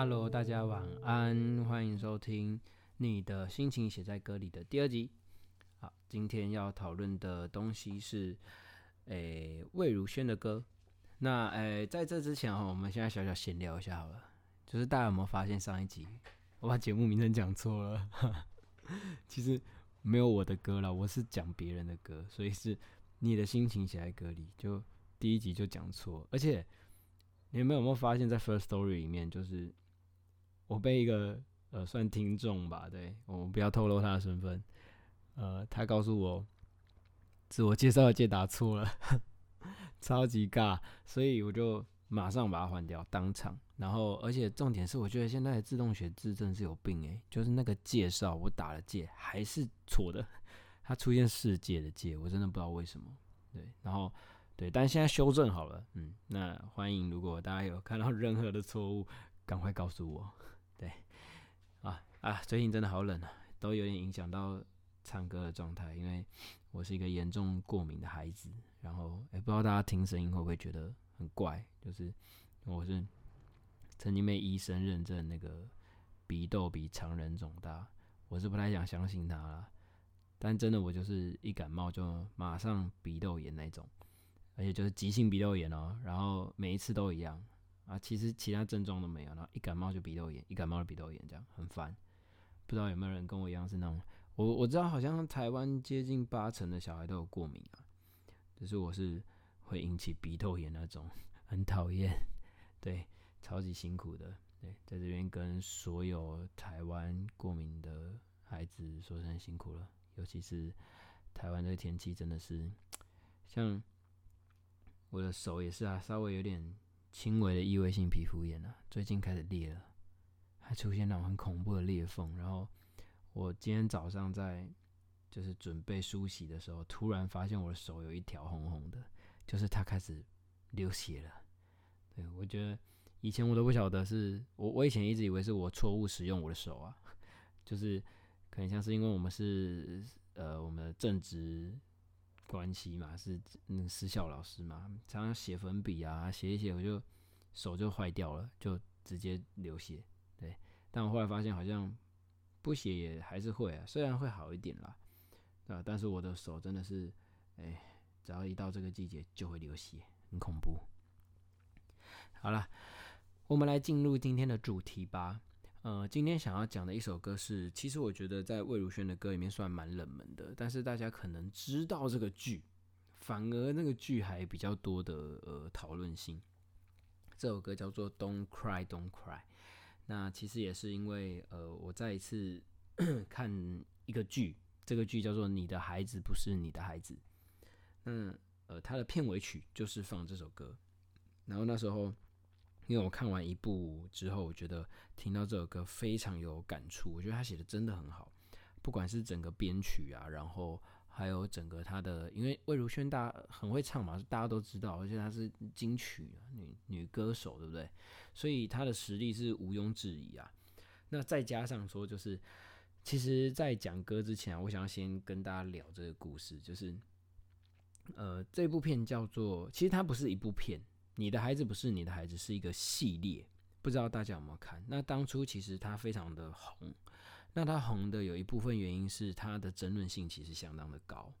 Hello，大家晚安，欢迎收听你的心情写在歌里的第二集。好，今天要讨论的东西是，诶，魏如萱的歌。那诶，在这之前哈，我们现在小小闲聊一下好了。就是大家有没有发现上一集我把节目名称讲错了？其实没有我的歌了，我是讲别人的歌，所以是你的心情写在歌里。就第一集就讲错，而且。你们有没有发现，在 First Story 里面，就是我被一个呃算听众吧，对我们不要透露他的身份，呃，他告诉我自我介绍的解答错了，超级尬，所以我就马上把它换掉，当场。然后，而且重点是，我觉得现在的自动写字真是有病诶，就是那个介绍我打了介还是错的，它出现世界的界，我真的不知道为什么。对，然后。对，但现在修正好了，嗯，那欢迎，如果大家有看到任何的错误，赶快告诉我。啊，最近真的好冷啊，都有点影响到唱歌的状态，因为我是一个严重过敏的孩子，然后也不知道大家听声音会不会觉得很怪，就是我是曾经被医生认证那个鼻窦比常人肿大，我是不太想相信他了，但真的我就是一感冒就马上鼻窦炎那种。而且就是急性鼻窦炎哦，然后每一次都一样啊，其实其他症状都没有，然后一感冒就鼻窦炎，一感冒就鼻窦炎，这样很烦。不知道有没有人跟我一样是那种，我我知道好像台湾接近八成的小孩都有过敏啊，就是我是会引起鼻窦炎那种，很讨厌，对，超级辛苦的，对，在这边跟所有台湾过敏的孩子说声辛苦了，尤其是台湾这个天气真的是 像。我的手也是啊，稍微有点轻微的异位性皮肤炎啊，最近开始裂了，还出现那种很恐怖的裂缝。然后我今天早上在就是准备梳洗的时候，突然发现我的手有一条红红的，就是它开始流血了。对我觉得以前我都不晓得是我，我以前一直以为是我错误使用我的手啊，就是可能像是因为我们是呃我们的正职。关系嘛，是那个私校老师嘛，常常写粉笔啊，写一写我就手就坏掉了，就直接流血。但我后来发现好像不写也还是会啊，虽然会好一点啦，啊，但是我的手真的是，哎，只要一到这个季节就会流血，很恐怖。好了，我们来进入今天的主题吧。呃，今天想要讲的一首歌是，其实我觉得在魏如萱的歌里面算蛮冷门的，但是大家可能知道这个剧，反而那个剧还比较多的呃讨论性。这首歌叫做《Don't Cry Don't Cry》，那其实也是因为呃我再一次 看一个剧，这个剧叫做《你的孩子不是你的孩子》，那呃它的片尾曲就是放这首歌，然后那时候。因为我看完一部之后，我觉得听到这首歌非常有感触。我觉得他写的真的很好，不管是整个编曲啊，然后还有整个他的，因为魏如萱大很会唱嘛，大家都知道，而且她是金曲女女歌手，对不对？所以她的实力是毋庸置疑啊。那再加上说，就是其实，在讲歌之前，我想要先跟大家聊这个故事，就是呃，这部片叫做，其实它不是一部片。你的孩子不是你的孩子，是一个系列，不知道大家有没有看？那当初其实它非常的红，那它红的有一部分原因是它的争论性其实相当的高。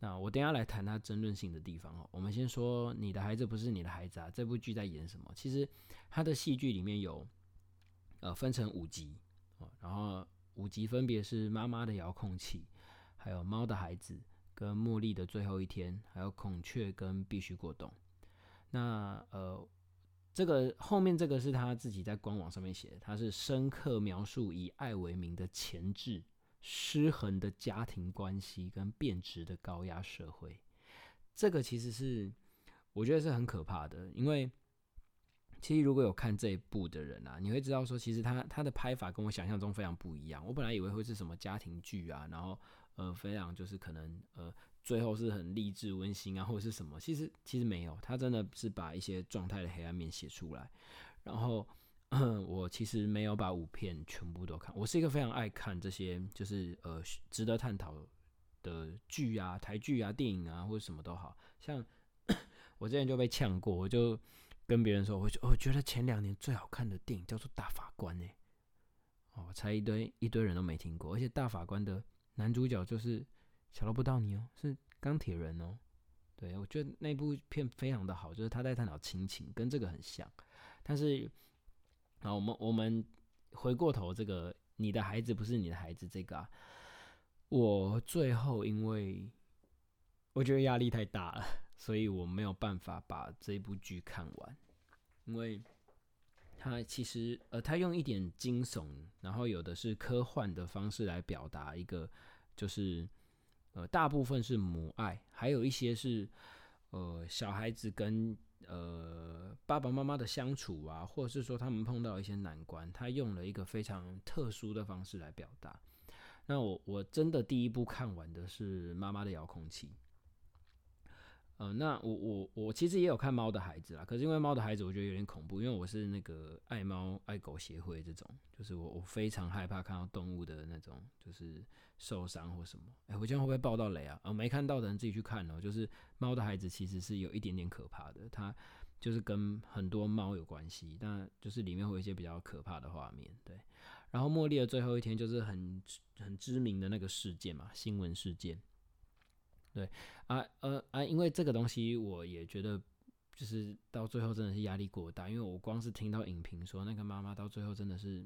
那我等下来谈它争论性的地方哦。我们先说你的孩子不是你的孩子啊，这部剧在演什么？其实它的戏剧里面有呃分成五集，然后五集分别是妈妈的遥控器，还有猫的孩子，跟茉莉的最后一天，还有孔雀跟必须过冬。那呃，这个后面这个是他自己在官网上面写的，他是深刻描述以爱为名的前置、失衡的家庭关系跟变质的高压社会。这个其实是我觉得是很可怕的，因为其实如果有看这一部的人啊，你会知道说，其实他他的拍法跟我想象中非常不一样。我本来以为会是什么家庭剧啊，然后呃，非常就是可能呃。最后是很励志温馨啊，或者是什么？其实其实没有，他真的是把一些状态的黑暗面写出来。然后 我其实没有把五片全部都看。我是一个非常爱看这些，就是呃值得探讨的剧啊、台剧啊、电影啊，或者什么都好像。我之前就被呛过，我就跟别人说，我觉我觉得前两年最好看的电影叫做《大法官》呢。哦，我猜一堆一堆人都没听过，而且《大法官》的男主角就是小罗伯道尼哦，是钢铁人哦。对我觉得那部片非常的好，就是他在探讨亲情，跟这个很像。但是，啊，我们我们回过头，这个你的孩子不是你的孩子，这个啊，我最后因为我觉得压力太大了，所以我没有办法把这部剧看完，因为他其实呃，他用一点惊悚，然后有的是科幻的方式来表达一个，就是呃，大部分是母爱，还有一些是呃，小孩子跟呃爸爸妈妈的相处啊，或者是说他们碰到一些难关，他用了一个非常特殊的方式来表达。那我我真的第一部看完的是《妈妈的遥控器》。嗯，那我我我其实也有看《猫的孩子》啦，可是因为《猫的孩子》我觉得有点恐怖，因为我是那个爱猫爱狗协会这种，就是我我非常害怕看到动物的那种就是受伤或什么。哎，我今天会不会爆到雷啊？啊，没看到的人自己去看哦。就是《猫的孩子》其实是有一点点可怕的，它就是跟很多猫有关系，但就是里面会有一些比较可怕的画面。对，然后《茉莉的最后一天》就是很很知名的那个事件嘛，新闻事件。对啊，呃啊，因为这个东西，我也觉得就是到最后真的是压力过大，因为我光是听到影评说那个妈妈到最后真的是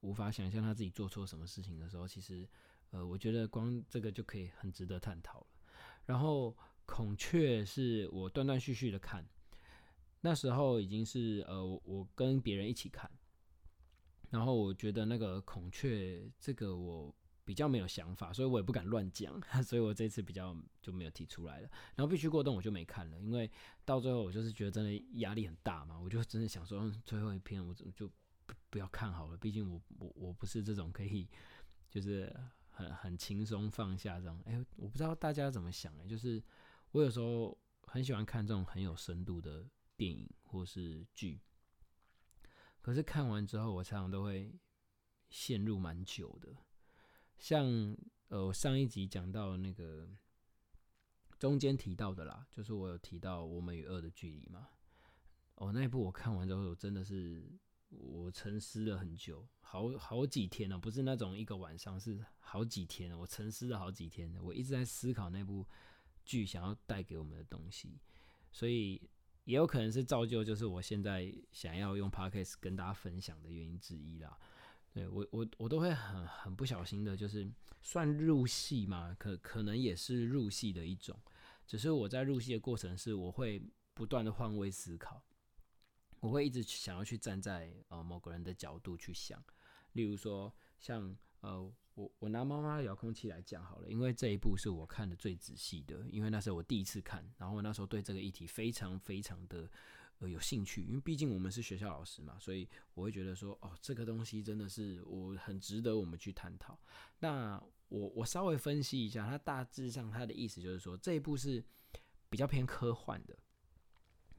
无法想象她自己做错什么事情的时候，其实呃，我觉得光这个就可以很值得探讨了。然后孔雀是我断断续续的看，那时候已经是呃，我跟别人一起看，然后我觉得那个孔雀这个我。比较没有想法，所以我也不敢乱讲，所以我这次比较就没有提出来了。然后必须过冬我就没看了，因为到最后我就是觉得真的压力很大嘛，我就真的想说最后一篇我就不要看好了，毕竟我我我不是这种可以就是很很轻松放下这种。哎，我不知道大家怎么想哎，就是我有时候很喜欢看这种很有深度的电影或是剧，可是看完之后我常常都会陷入蛮久的。像呃上一集讲到那个中间提到的啦，就是我有提到我们与恶的距离嘛。哦，那一部我看完之后，真的是我沉思了很久，好好几天了，不是那种一个晚上，是好几天，我沉思了好几天，我一直在思考那部剧想要带给我们的东西，所以也有可能是造就，就是我现在想要用 podcast 跟大家分享的原因之一啦。对我我我都会很很不小心的，就是算入戏嘛，可可能也是入戏的一种。只是我在入戏的过程是，我会不断的换位思考，我会一直想要去站在呃某个人的角度去想。例如说，像呃我我拿妈妈的遥控器来讲好了，因为这一部是我看的最仔细的，因为那是我第一次看，然后那时候对这个议题非常非常的。呃，有兴趣，因为毕竟我们是学校老师嘛，所以我会觉得说，哦，这个东西真的是我很值得我们去探讨。那我我稍微分析一下，它大致上它的意思就是说，这一部是比较偏科幻的。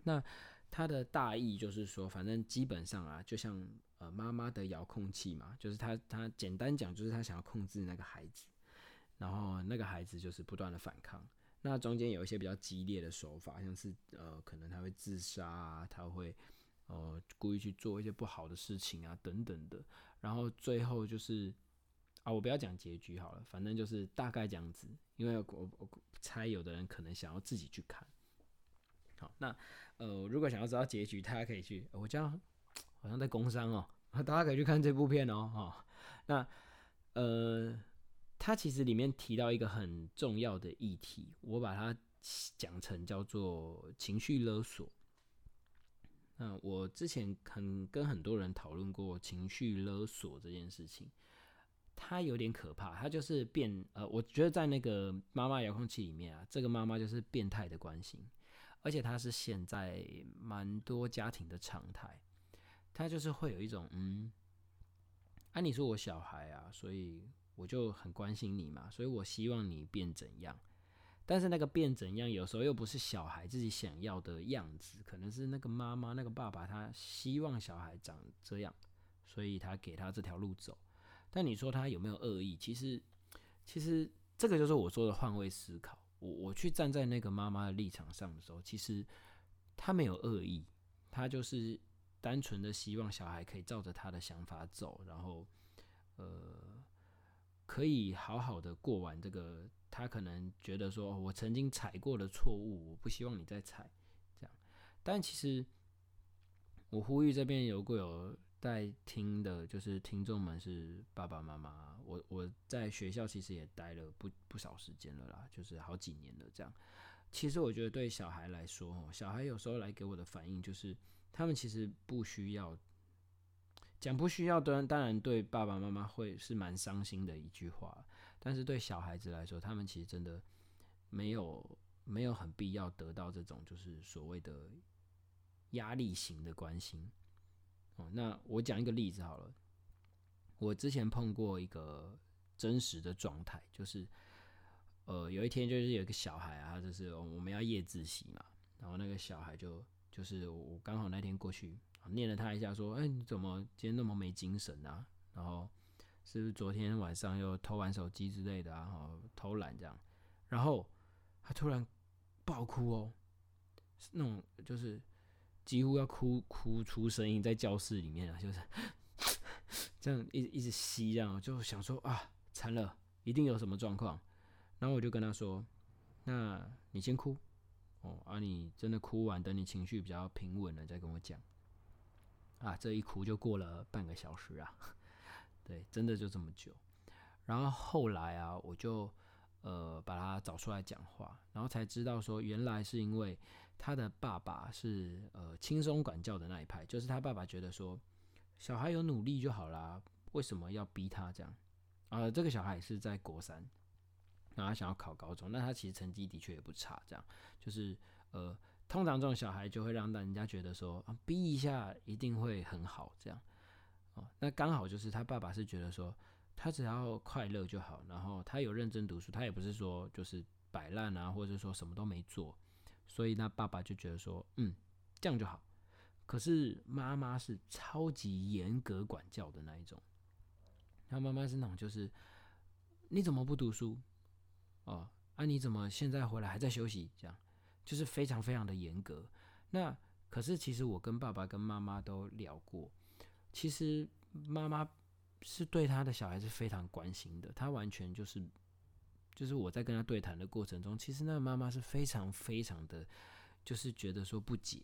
那它的大意就是说，反正基本上啊，就像呃妈妈的遥控器嘛，就是他他简单讲就是他想要控制那个孩子，然后那个孩子就是不断的反抗。那中间有一些比较激烈的手法，像是呃，可能他会自杀啊，他会呃故意去做一些不好的事情啊，等等的。然后最后就是啊，我不要讲结局好了，反正就是大概这样子。因为我我猜有的人可能想要自己去看。好，那呃，如果想要知道结局，大家可以去，我这样好像在工商哦，大家可以去看这部片哦。哈，那呃。它其实里面提到一个很重要的议题，我把它讲成叫做情绪勒索。那我之前很跟很多人讨论过情绪勒索这件事情，它有点可怕。它就是变呃，我觉得在那个妈妈遥控器里面啊，这个妈妈就是变态的关心，而且它是现在蛮多家庭的常态。它就是会有一种嗯，啊，你说我小孩啊，所以。我就很关心你嘛，所以我希望你变怎样，但是那个变怎样，有时候又不是小孩自己想要的样子，可能是那个妈妈、那个爸爸他希望小孩长这样，所以他给他这条路走。但你说他有没有恶意？其实，其实这个就是我说的换位思考。我我去站在那个妈妈的立场上的时候，其实他没有恶意，他就是单纯的希望小孩可以照着他的想法走，然后呃，可以好好的过完这个。他可能觉得说，我曾经踩过的错误，我不希望你再踩，这样。但其实，我呼吁这边有过有在听的，就是听众们是爸爸妈妈。我我在学校其实也待了不不少时间了啦，就是好几年了这样。其实我觉得对小孩来说，小孩有时候来给我的反应就是，他们其实不需要讲不需要，当然当然对爸爸妈妈会是蛮伤心的一句话。但是对小孩子来说，他们其实真的没有没有很必要得到这种就是所谓的压力型的关心。哦，那我讲一个例子好了。我之前碰过一个真实的状态，就是呃有一天就是有一个小孩啊，就是我们要夜自习嘛，然后那个小孩就就是我刚好那天过去念了他一下，说：“哎，你怎么今天那么没精神啊？”然后。是不是昨天晚上又偷玩手机之类的啊？偷懒这样，然后他突然爆哭哦，那种就是几乎要哭哭出声音在教室里面啊，就是 这样一一直吸，这样就想说啊，惨了，一定有什么状况。然后我就跟他说：“那你先哭哦，啊，你真的哭完，等你情绪比较平稳了再跟我讲。”啊，这一哭就过了半个小时啊。对，真的就这么久。然后后来啊，我就呃把他找出来讲话，然后才知道说，原来是因为他的爸爸是呃轻松管教的那一派，就是他爸爸觉得说，小孩有努力就好啦，为什么要逼他这样？啊，这个小孩也是在国三，然后他想要考高中，那他其实成绩的确也不差，这样就是呃，通常这种小孩就会让人家觉得说啊，逼一下一定会很好这样。哦，那刚好就是他爸爸是觉得说，他只要快乐就好，然后他有认真读书，他也不是说就是摆烂啊，或者说什么都没做，所以那爸爸就觉得说，嗯，这样就好。可是妈妈是超级严格管教的那一种，他妈妈是那种就是你怎么不读书？哦，啊你怎么现在回来还在休息？这样就是非常非常的严格。那可是其实我跟爸爸跟妈妈都聊过。其实妈妈是对他的小孩是非常关心的，他完全就是，就是我在跟他对谈的过程中，其实那个妈妈是非常非常的，就是觉得说不解，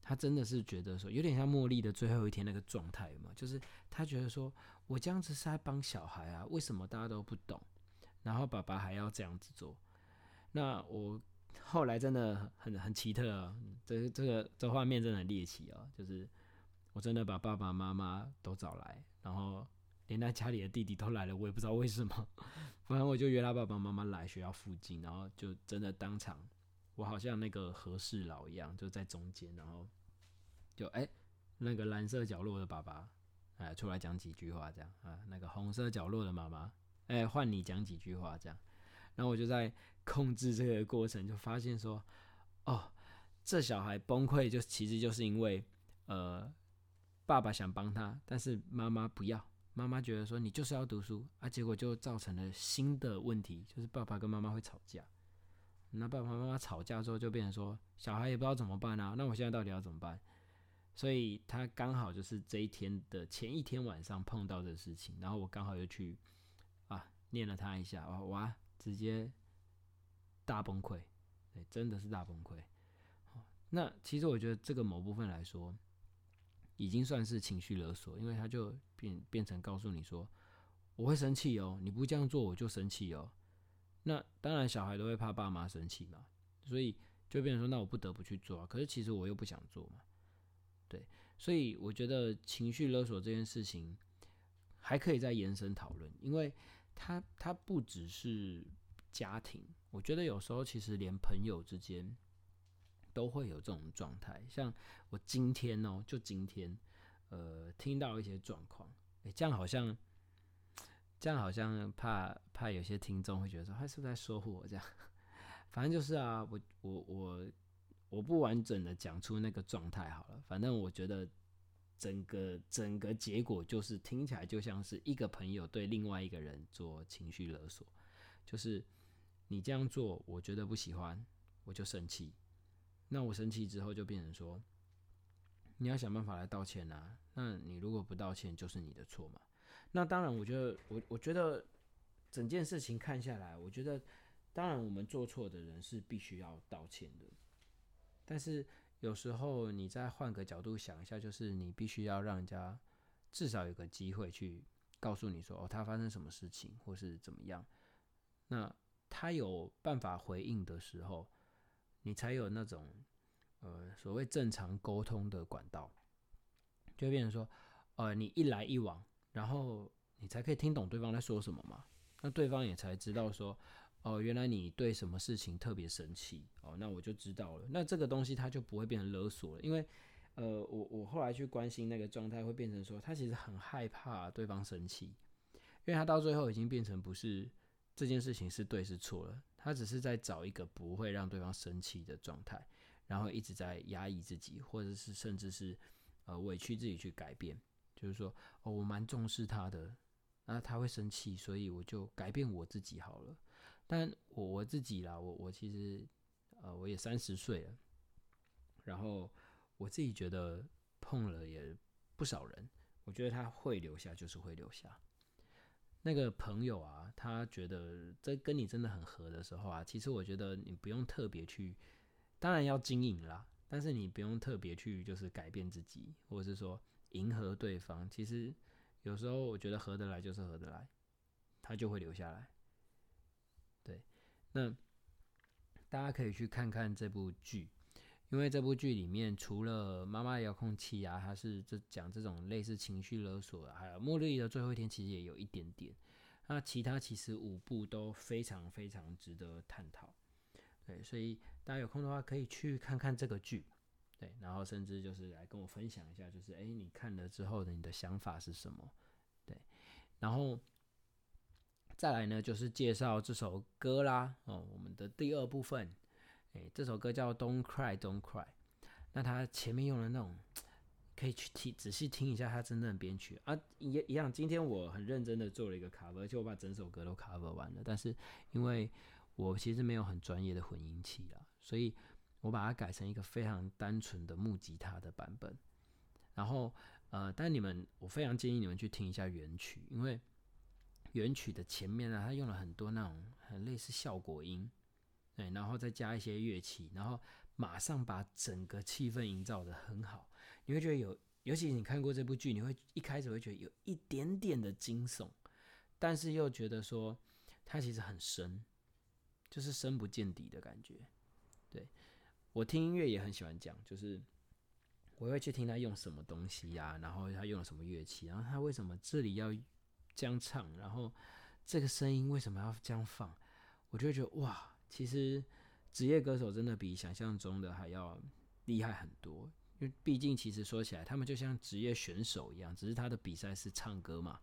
他真的是觉得说有点像茉莉的最后一天那个状态嘛，就是他觉得说我这样子是在帮小孩啊，为什么大家都不懂，然后爸爸还要这样子做，那我后来真的很很奇特啊，这这个这画面真的很猎奇哦，就是。我真的把爸爸妈妈都找来，然后连他家里的弟弟都来了，我也不知道为什么。反正我就约他爸爸妈妈来学校附近，然后就真的当场，我好像那个和事佬一样，就在中间，然后就哎，那个蓝色角落的爸爸哎出来讲几句话这样啊，那个红色角落的妈妈哎换你讲几句话这样，然后我就在控制这个过程，就发现说哦，这小孩崩溃就其实就是因为呃。爸爸想帮他，但是妈妈不要。妈妈觉得说你就是要读书啊，结果就造成了新的问题，就是爸爸跟妈妈会吵架。那爸爸妈妈吵架之后，就变成说小孩也不知道怎么办啊。那我现在到底要怎么办？所以他刚好就是这一天的前一天晚上碰到的事情，然后我刚好又去啊念了他一下，哇，直接大崩溃，对，真的是大崩溃。那其实我觉得这个某部分来说。已经算是情绪勒索，因为他就变变成告诉你说，我会生气哦，你不这样做我就生气哦。那当然小孩都会怕爸妈生气嘛，所以就变成说，那我不得不去做啊。可是其实我又不想做嘛，对，所以我觉得情绪勒索这件事情还可以再延伸讨论，因为它它不只是家庭，我觉得有时候其实连朋友之间。都会有这种状态，像我今天哦，就今天，呃，听到一些状况，哎，这样好像，这样好像怕怕有些听众会觉得说，他是不是在说我这样？反正就是啊，我我我我不完整的讲出那个状态好了，反正我觉得整个整个结果就是听起来就像是一个朋友对另外一个人做情绪勒索，就是你这样做，我觉得不喜欢，我就生气。那我生气之后就变成说，你要想办法来道歉啊。那你如果不道歉，就是你的错嘛。那当然，我觉得我我觉得整件事情看下来，我觉得当然我们做错的人是必须要道歉的。但是有时候你再换个角度想一下，就是你必须要让人家至少有个机会去告诉你说哦，他发生什么事情或是怎么样。那他有办法回应的时候，你才有那种呃所谓正常沟通的管道，就变成说呃你一来一往，然后你才可以听懂对方在说什么嘛。那对方也才知道说。哦，原来你对什么事情特别生气哦，那我就知道了。那这个东西它就不会变成勒索了，因为，呃，我我后来去关心那个状态，会变成说他其实很害怕对方生气，因为他到最后已经变成不是这件事情是对是错了，他只是在找一个不会让对方生气的状态，然后一直在压抑自己，或者是甚至是呃委屈自己去改变，就是说哦，我蛮重视他的，那他会生气，所以我就改变我自己好了。但我我自己啦，我我其实，呃，我也三十岁了，然后我自己觉得碰了也不少人，我觉得他会留下就是会留下。那个朋友啊，他觉得这跟你真的很合的时候啊，其实我觉得你不用特别去，当然要经营啦，但是你不用特别去就是改变自己，或者是说迎合对方。其实有时候我觉得合得来就是合得来，他就会留下来。那大家可以去看看这部剧，因为这部剧里面除了妈妈遥控器啊，它是这讲这种类似情绪勒索的，还有末日的最后一天，其实也有一点点。那其他其实五部都非常非常值得探讨。对，所以大家有空的话可以去看看这个剧，对，然后甚至就是来跟我分享一下，就是哎，你看了之后的你的想法是什么？对，然后。再来呢，就是介绍这首歌啦。哦，我们的第二部分，哎，这首歌叫《Don't Cry, Don't Cry》。那它前面用了那种，可以去听仔细听一下它真正的编曲啊，也一样。今天我很认真的做了一个 cover，而且我把整首歌都 cover 完了。但是因为我其实没有很专业的混音器啦，所以我把它改成一个非常单纯的木吉他的版本。然后呃，但你们，我非常建议你们去听一下原曲，因为。原曲的前面呢，他用了很多那种很类似效果音，对，然后再加一些乐器，然后马上把整个气氛营造的很好。你会觉得有，尤其你看过这部剧，你会一开始会觉得有一点点的惊悚，但是又觉得说它其实很深，就是深不见底的感觉。对我听音乐也很喜欢讲，就是我会去听他用什么东西呀，然后他用了什么乐器，然后他为什么这里要。这样唱，然后这个声音为什么要这样放？我就会觉得哇，其实职业歌手真的比想象中的还要厉害很多。因为毕竟其实说起来，他们就像职业选手一样，只是他的比赛是唱歌嘛。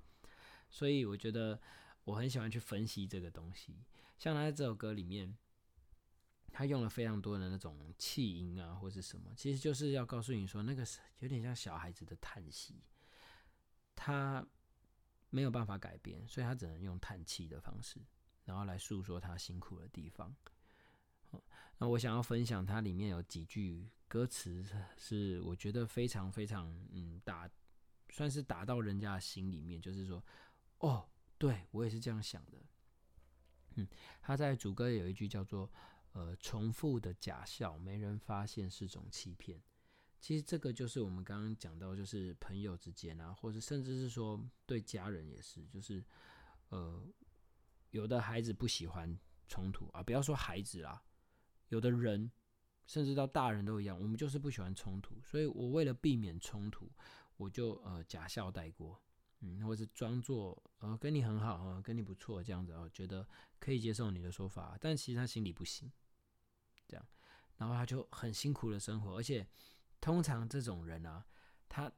所以我觉得我很喜欢去分析这个东西。像他这首歌里面，他用了非常多的那种气音啊，或是什么，其实就是要告诉你说，那个是有点像小孩子的叹息。他。没有办法改变，所以他只能用叹气的方式，然后来诉说他辛苦的地方。那我想要分享，它里面有几句歌词是我觉得非常非常嗯打，算是打到人家的心里面，就是说，哦，对我也是这样想的。嗯，他在主歌有一句叫做“呃，重复的假笑，没人发现是种欺骗”。其实这个就是我们刚刚讲到，就是朋友之间啊，或者甚至是说对家人也是，就是呃，有的孩子不喜欢冲突啊，不要说孩子啦，有的人甚至到大人都一样，我们就是不喜欢冲突，所以我为了避免冲突，我就呃假笑带过，嗯，或是装作呃跟你很好啊，跟你不错这样子，啊觉得可以接受你的说法，但其实他心里不行，这样，然后他就很辛苦的生活，而且。通常这种人啊，他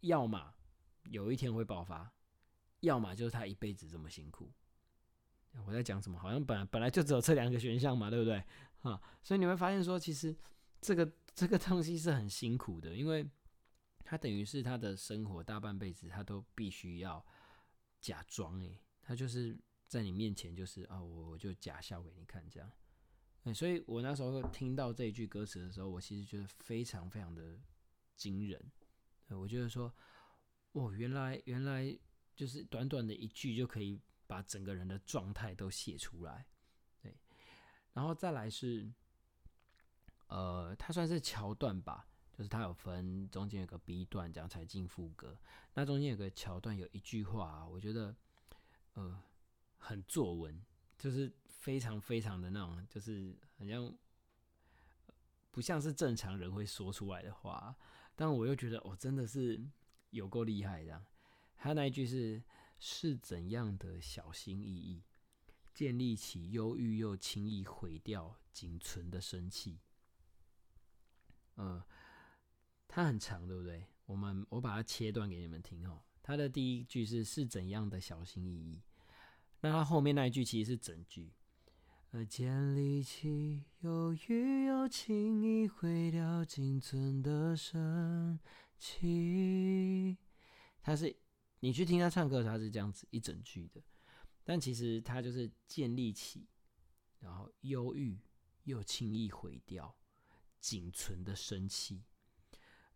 要么有一天会爆发，要么就是他一辈子这么辛苦。我在讲什么？好像本来本来就只有这两个选项嘛，对不对？啊，所以你会发现说，其实这个这个东西是很辛苦的，因为他等于是他的生活大半辈子，他都必须要假装诶，他就是在你面前就是啊，我我就假笑给你看这样。所以我那时候听到这一句歌词的时候，我其实觉得非常非常的惊人。我觉得说，哦，原来原来就是短短的一句就可以把整个人的状态都写出来。对，然后再来是，呃，它算是桥段吧，就是它有分中间有个 B 段，这样才进副歌。那中间有个桥段，有一句话，我觉得，呃，很作文，就是非常非常的那种，就是好像不像是正常人会说出来的话，但我又觉得，哦，真的是有够厉害这样。他那一句是是怎样的小心翼翼，建立起忧郁又轻易毁掉仅存的生气。嗯，它很长，对不对？我们我把它切断给你们听哦。它的第一句是是怎样的小心翼翼，那它后面那一句其实是整句。呃，建立起忧郁又轻易毁掉仅存的生气。它是你去听他唱歌，他是这样子一整句的，但其实他就是建立起，然后忧郁又轻易毁掉仅存的生气。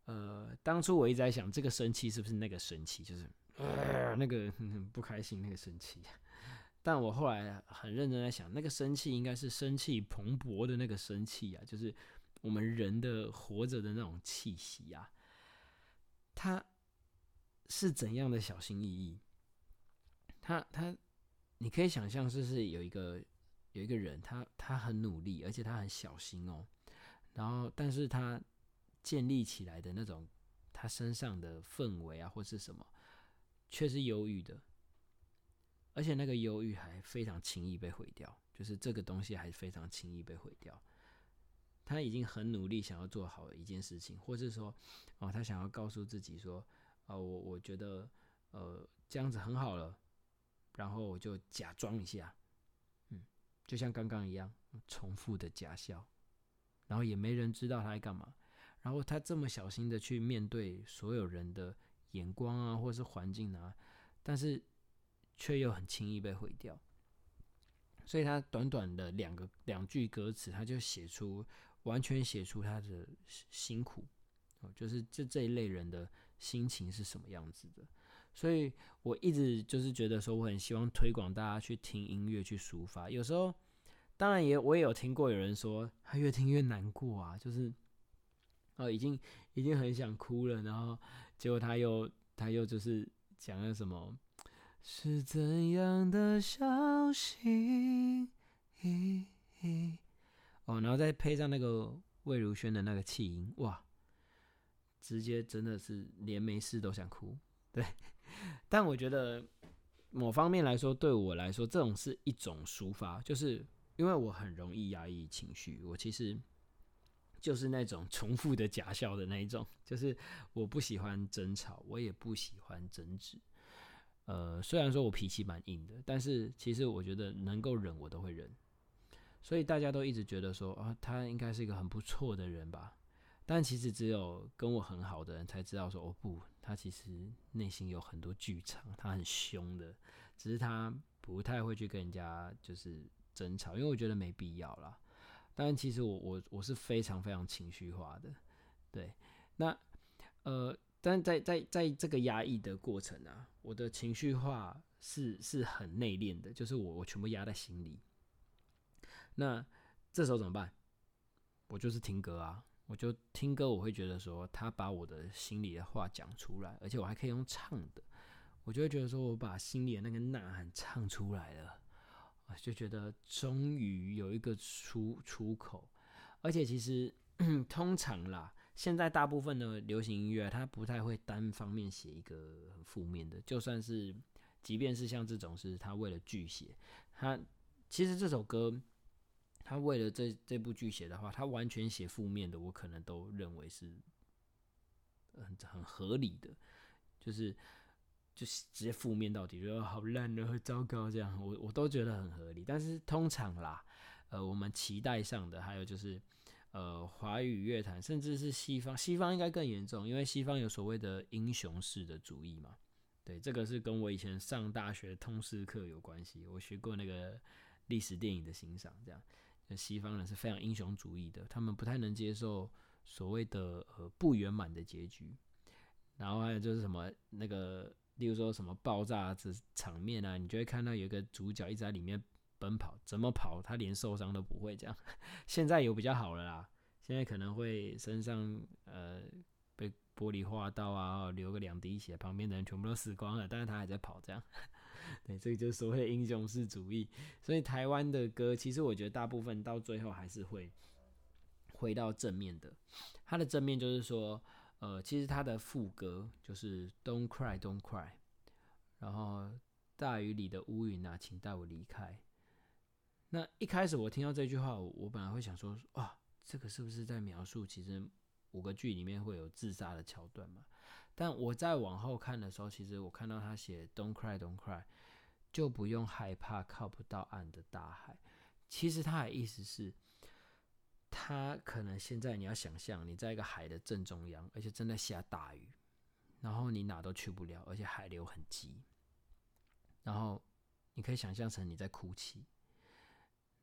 呃，当初我一直在想，这个生气是不是那个生气，就是呃那个不开心那个生气。但我后来很认真在想，那个生气应该是生气蓬勃的那个生气啊，就是我们人的活着的那种气息啊。他是怎样的小心翼翼？他他，你可以想象，就是有一个有一个人，他他很努力，而且他很小心哦。然后，但是他建立起来的那种他身上的氛围啊，或是什么，却是忧郁的。而且那个忧郁还非常轻易被毁掉，就是这个东西还非常轻易被毁掉。他已经很努力想要做好一件事情，或是说，哦，他想要告诉自己说，哦，我我觉得，呃，这样子很好了，然后我就假装一下，嗯，就像刚刚一样，重复的假笑，然后也没人知道他在干嘛。然后他这么小心的去面对所有人的眼光啊，或是环境啊，但是。却又很轻易被毁掉，所以他短短的两个两句歌词，他就写出完全写出他的辛苦哦，就是这这一类人的心情是什么样子的。所以我一直就是觉得说，我很希望推广大家去听音乐去抒发。有时候，当然也我也有听过有人说，他越听越难过啊，就是哦，已经已经很想哭了，然后结果他又他又就是讲了什么。是怎样的小心翼翼？哦，然后再配上那个魏如萱的那个气音，哇，直接真的是连没事都想哭。对，但我觉得某方面来说，对我来说，这种是一种抒发，就是因为我很容易压抑情绪，我其实就是那种重复的假笑的那一种，就是我不喜欢争吵，我也不喜欢争执。呃，虽然说我脾气蛮硬的，但是其实我觉得能够忍，我都会忍。所以大家都一直觉得说啊，他应该是一个很不错的人吧？但其实只有跟我很好的人才知道说，哦不，他其实内心有很多剧场，他很凶的，只是他不太会去跟人家就是争吵，因为我觉得没必要啦。但其实我我我是非常非常情绪化的，对，那呃。但在在在这个压抑的过程啊，我的情绪化是是很内敛的，就是我我全部压在心里。那这时候怎么办？我就是听歌啊，我就听歌，我会觉得说他把我的心里的话讲出来，而且我还可以用唱的，我就会觉得说我把心里的那个呐喊唱出来了，我就觉得终于有一个出出口，而且其实 通常啦。现在大部分的流行音乐，它不太会单方面写一个负面的。就算是，即便是像这种，是他为了剧写，他其实这首歌，他为了这这部剧写的话，他完全写负面的，我可能都认为是很很合理的，就是就是直接负面到底，觉得好烂的、很糟糕这样，我我都觉得很合理。但是通常啦，呃，我们期待上的，还有就是。呃，华语乐坛，甚至是西方，西方应该更严重，因为西方有所谓的英雄式的主义嘛。对，这个是跟我以前上大学通识课有关系。我学过那个历史电影的欣赏，这样，西方人是非常英雄主义的，他们不太能接受所谓的呃不圆满的结局。然后还有就是什么那个，例如说什么爆炸这场面啊，你就会看到有一个主角一直在里面奔跑，怎么跑他连受伤都不会这样。现在有比较好了啦，现在可能会身上呃被玻璃划到啊，流个两滴血，旁边的人全部都死光了，但是他还在跑这样。对，这个就是所谓的英雄式主义。所以台湾的歌，其实我觉得大部分到最后还是会回到正面的。它的正面就是说，呃，其实它的副歌就是 “Don't cry, don't cry”，然后大雨里的乌云啊，请带我离开。那一开始我听到这句话，我本来会想说，哇，这个是不是在描述其实五个剧里面会有自杀的桥段嘛？但我在往后看的时候，其实我看到他写 “Don't cry, don't cry”，就不用害怕靠不到岸的大海。其实他的意思是，他可能现在你要想象，你在一个海的正中央，而且正在下大雨，然后你哪都去不了，而且海流很急，然后你可以想象成你在哭泣。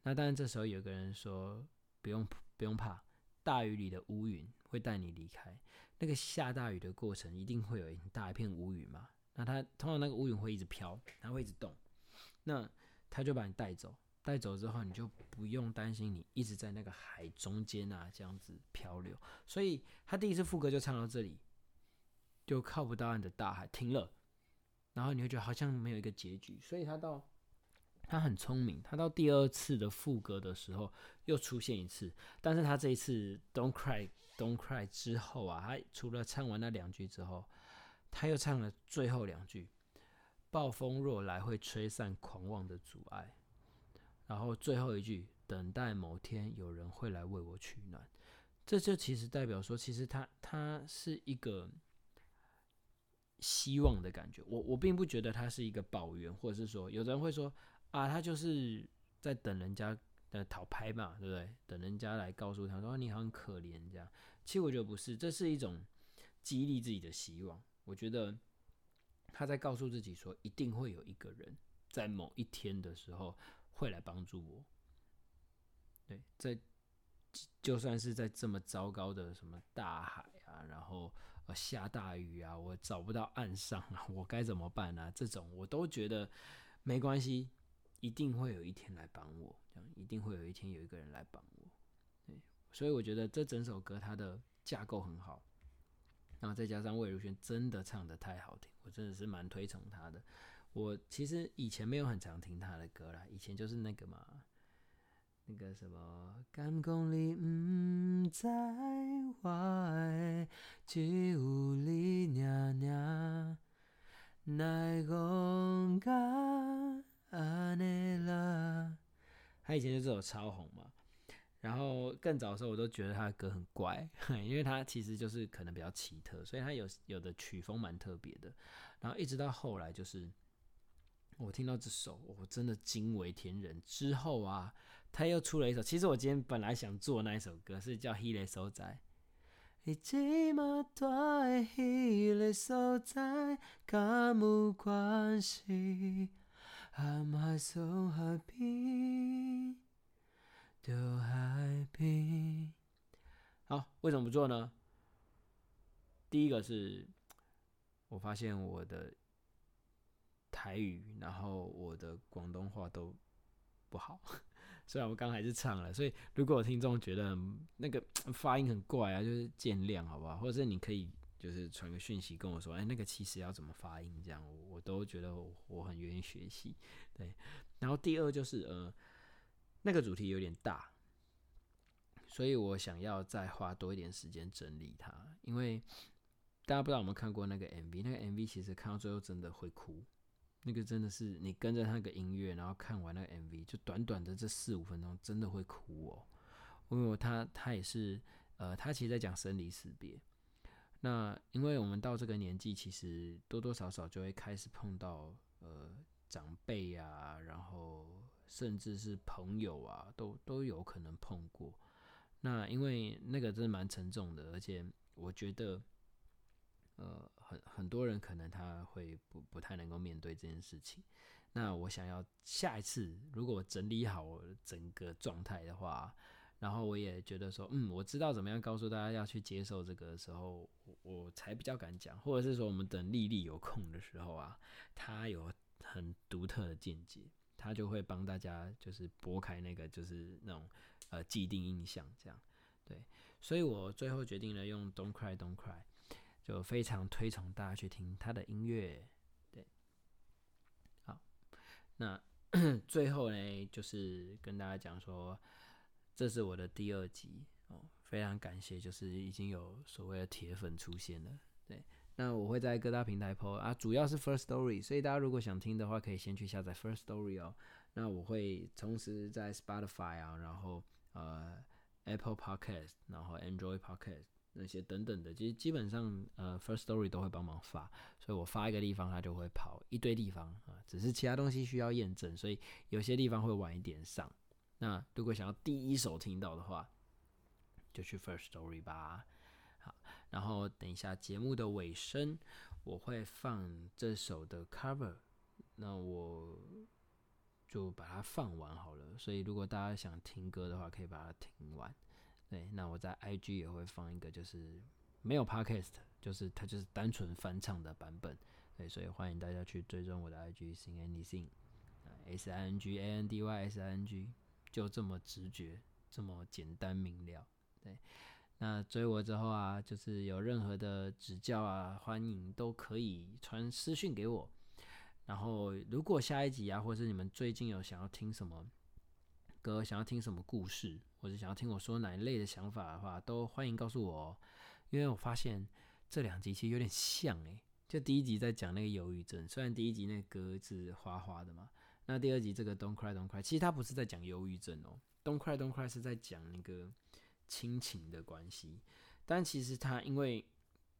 那当然，这时候有个人说：“不用不用怕，大雨里的乌云会带你离开。”那个下大雨的过程，一定会有很大一片乌云嘛？那它通常那个乌云会一直飘，它会一直动，那它就把你带走，带走之后，你就不用担心你一直在那个海中间啊这样子漂流。所以他第一次副歌就唱到这里，就靠不到岸的大海停了，然后你会觉得好像没有一个结局。所以他到他很聪明，他到第二次的副歌的时候又出现一次，但是他这一次 Don't cry。Don't cry 之后啊，他除了唱完那两句之后，他又唱了最后两句：暴风若来，会吹散狂妄的阻碍。然后最后一句：等待某天有人会来为我取暖。这就其实代表说，其实他他是一个希望的感觉。我我并不觉得他是一个抱怨，或者是说，有人会说啊，他就是在等人家的讨拍嘛，对不对？等人家来告诉他说你很可怜这样。其实我觉得不是，这是一种激励自己的希望。我觉得他在告诉自己说，一定会有一个人在某一天的时候会来帮助我。对，在就算是在这么糟糕的什么大海啊，然后呃下大雨啊，我找不到岸上啊，我该怎么办呢？这种我都觉得没关系，一定会有一天来帮我，这样一定会有一天有一个人来帮我。所以我觉得这整首歌它的架构很好，然后再加上魏如萱真的唱的太好听，我真的是蛮推崇她的。我其实以前没有很常听她的歌啦，以前就是那个嘛，那个什么，甘公里唔在外，只有你娘娘，奈讲噶安尼啦。他以前就这首超红嘛。然后更早的时候，我都觉得他的歌很怪，因为他其实就是可能比较奇特，所以他有有的曲风蛮特别的。然后一直到后来，就是我听到这首，我真的惊为天人。之后啊，他又出了一首，其实我今天本来想做那一首歌，是叫《He 所在》。你这么大的迄个所在，敢有关系？I'm I so happy。Do happy? 好，为什么不做呢？第一个是，我发现我的台语，然后我的广东话都不好。虽然我刚还是唱了，所以如果听众觉得那个发音很怪啊，就是见谅好不好？或者是你可以就是传个讯息跟我说，哎，那个其实要怎么发音？这样我我都觉得我很愿意学习。对，然后第二就是呃。那个主题有点大，所以我想要再花多一点时间整理它。因为大家不知道有没有看过那个 MV，那个 MV 其实看到最后真的会哭。那个真的是你跟着那个音乐，然后看完那个 MV，就短短的这四五分钟，真的会哭哦。因为他他也是呃，他其实在讲生离死别。那因为我们到这个年纪，其实多多少少就会开始碰到呃长辈呀，然后。甚至是朋友啊，都都有可能碰过。那因为那个真的蛮沉重的，而且我觉得，呃，很很多人可能他会不不太能够面对这件事情。那我想要下一次，如果整理好我整个状态的话，然后我也觉得说，嗯，我知道怎么样告诉大家要去接受这个的时候，我才比较敢讲，或者是说我们等丽丽有空的时候啊，她有很独特的见解，她就会帮大家就是拨开那个就是那种呃既定印象这样，对，所以我最后决定了用 Don't Cry Don't Cry，就非常推崇大家去听他的音乐，对，好，那。最后呢，就是跟大家讲说，这是我的第二集哦，非常感谢，就是已经有所谓的铁粉出现了。对，那我会在各大平台 PO 啊，主要是 First Story，所以大家如果想听的话，可以先去下载 First Story 哦。那我会同时在 Spotify 啊，然后呃 Apple Podcast，然后 Android Podcast。那些等等的，其实基本上呃，First Story 都会帮忙发，所以我发一个地方，它就会跑一堆地方啊。只是其他东西需要验证，所以有些地方会晚一点上。那如果想要第一手听到的话，就去 First Story 吧。好，然后等一下节目的尾声，我会放这首的 Cover，那我就把它放完好了。所以如果大家想听歌的话，可以把它听完。对，那我在 IG 也会放一个，就是没有 Podcast，就是它就是单纯翻唱的版本。对，所以欢迎大家去追踪我的 IG sing anything，S I N G A N D Y S I N G，就这么直觉，这么简单明了。对，那追我之后啊，就是有任何的指教啊，欢迎都可以传私讯给我。然后如果下一集啊，或是你们最近有想要听什么歌，想要听什么故事。或者想要听我说哪一类的想法的话，都欢迎告诉我哦。因为我发现这两集其实有点像诶，就第一集在讲那个忧郁症，虽然第一集那个歌是花花的嘛，那第二集这个 Don't Cry Don't Cry，其实它不是在讲忧郁症哦，Don't Cry Don't Cry 是在讲那个亲情的关系，但其实它因为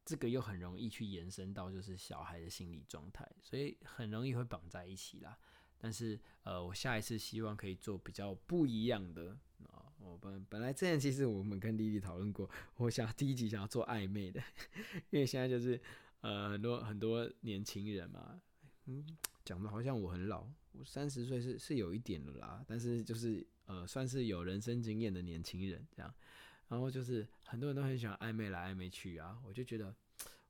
这个又很容易去延伸到就是小孩的心理状态，所以很容易会绑在一起啦。但是呃，我下一次希望可以做比较不一样的啊。我本本来之前其实我们跟丽丽讨论过，我想第一集想要做暧昧的，因为现在就是呃很多很多年轻人嘛，嗯，讲的好像我很老，三十岁是是有一点的啦，但是就是呃算是有人生经验的年轻人这样，然后就是很多人都很喜欢暧昧来暧昧去啊，我就觉得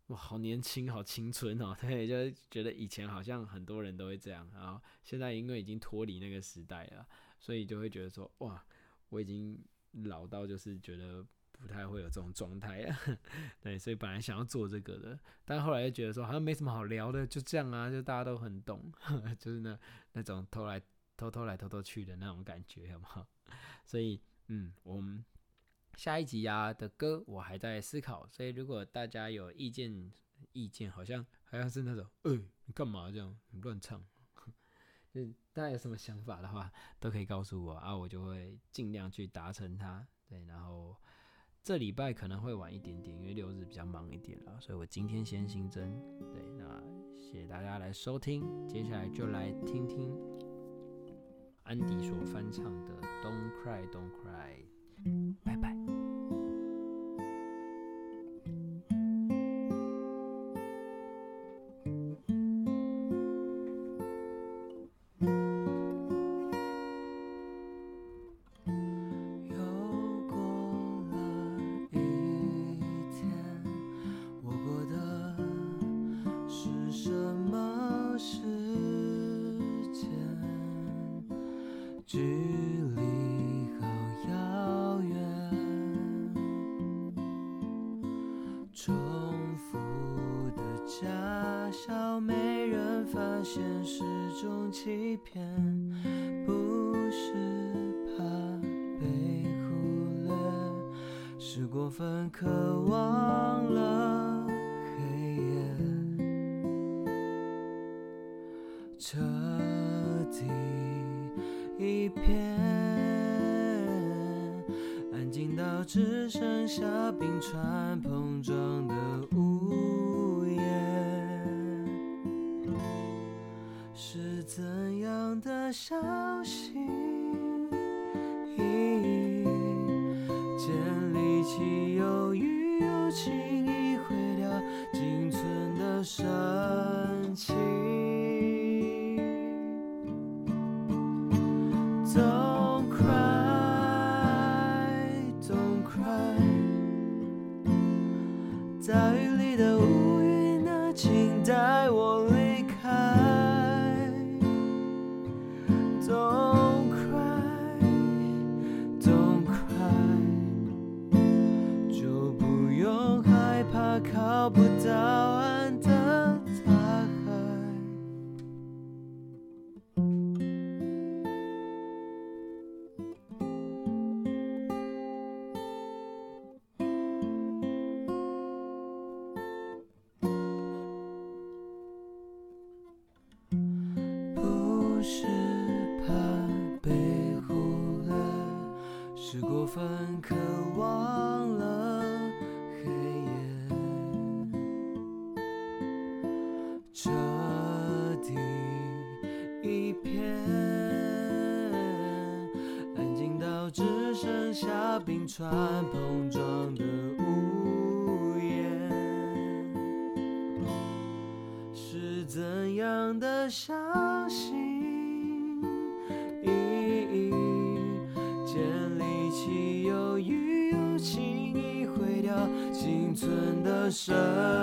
哇好年轻好青春哦，对，就觉得以前好像很多人都会这样，然后现在因为已经脱离那个时代了，所以就会觉得说哇。我已经老到就是觉得不太会有这种状态啊，对，所以本来想要做这个的，但后来又觉得说好像没什么好聊的，就这样啊，就大家都很懂，就是那那种偷来偷偷来偷偷去的那种感觉，好不好？所以嗯，我们下一集呀的歌我还在思考，所以如果大家有意见，意见好像好像是那种，呃，你干嘛这样乱唱？嗯，大家有什么想法的话，都可以告诉我啊，我就会尽量去达成它。对，然后这礼拜可能会晚一点点，因为六日比较忙一点了，所以我今天先新增。对，那谢谢大家来收听，接下来就来听听安迪所翻唱的《Don't Cry Don't Cry》，拜拜。彻底一片安静，到只剩下冰川碰撞的雾。分渴望了黑夜。彻底一片安静到只剩下冰川碰撞的生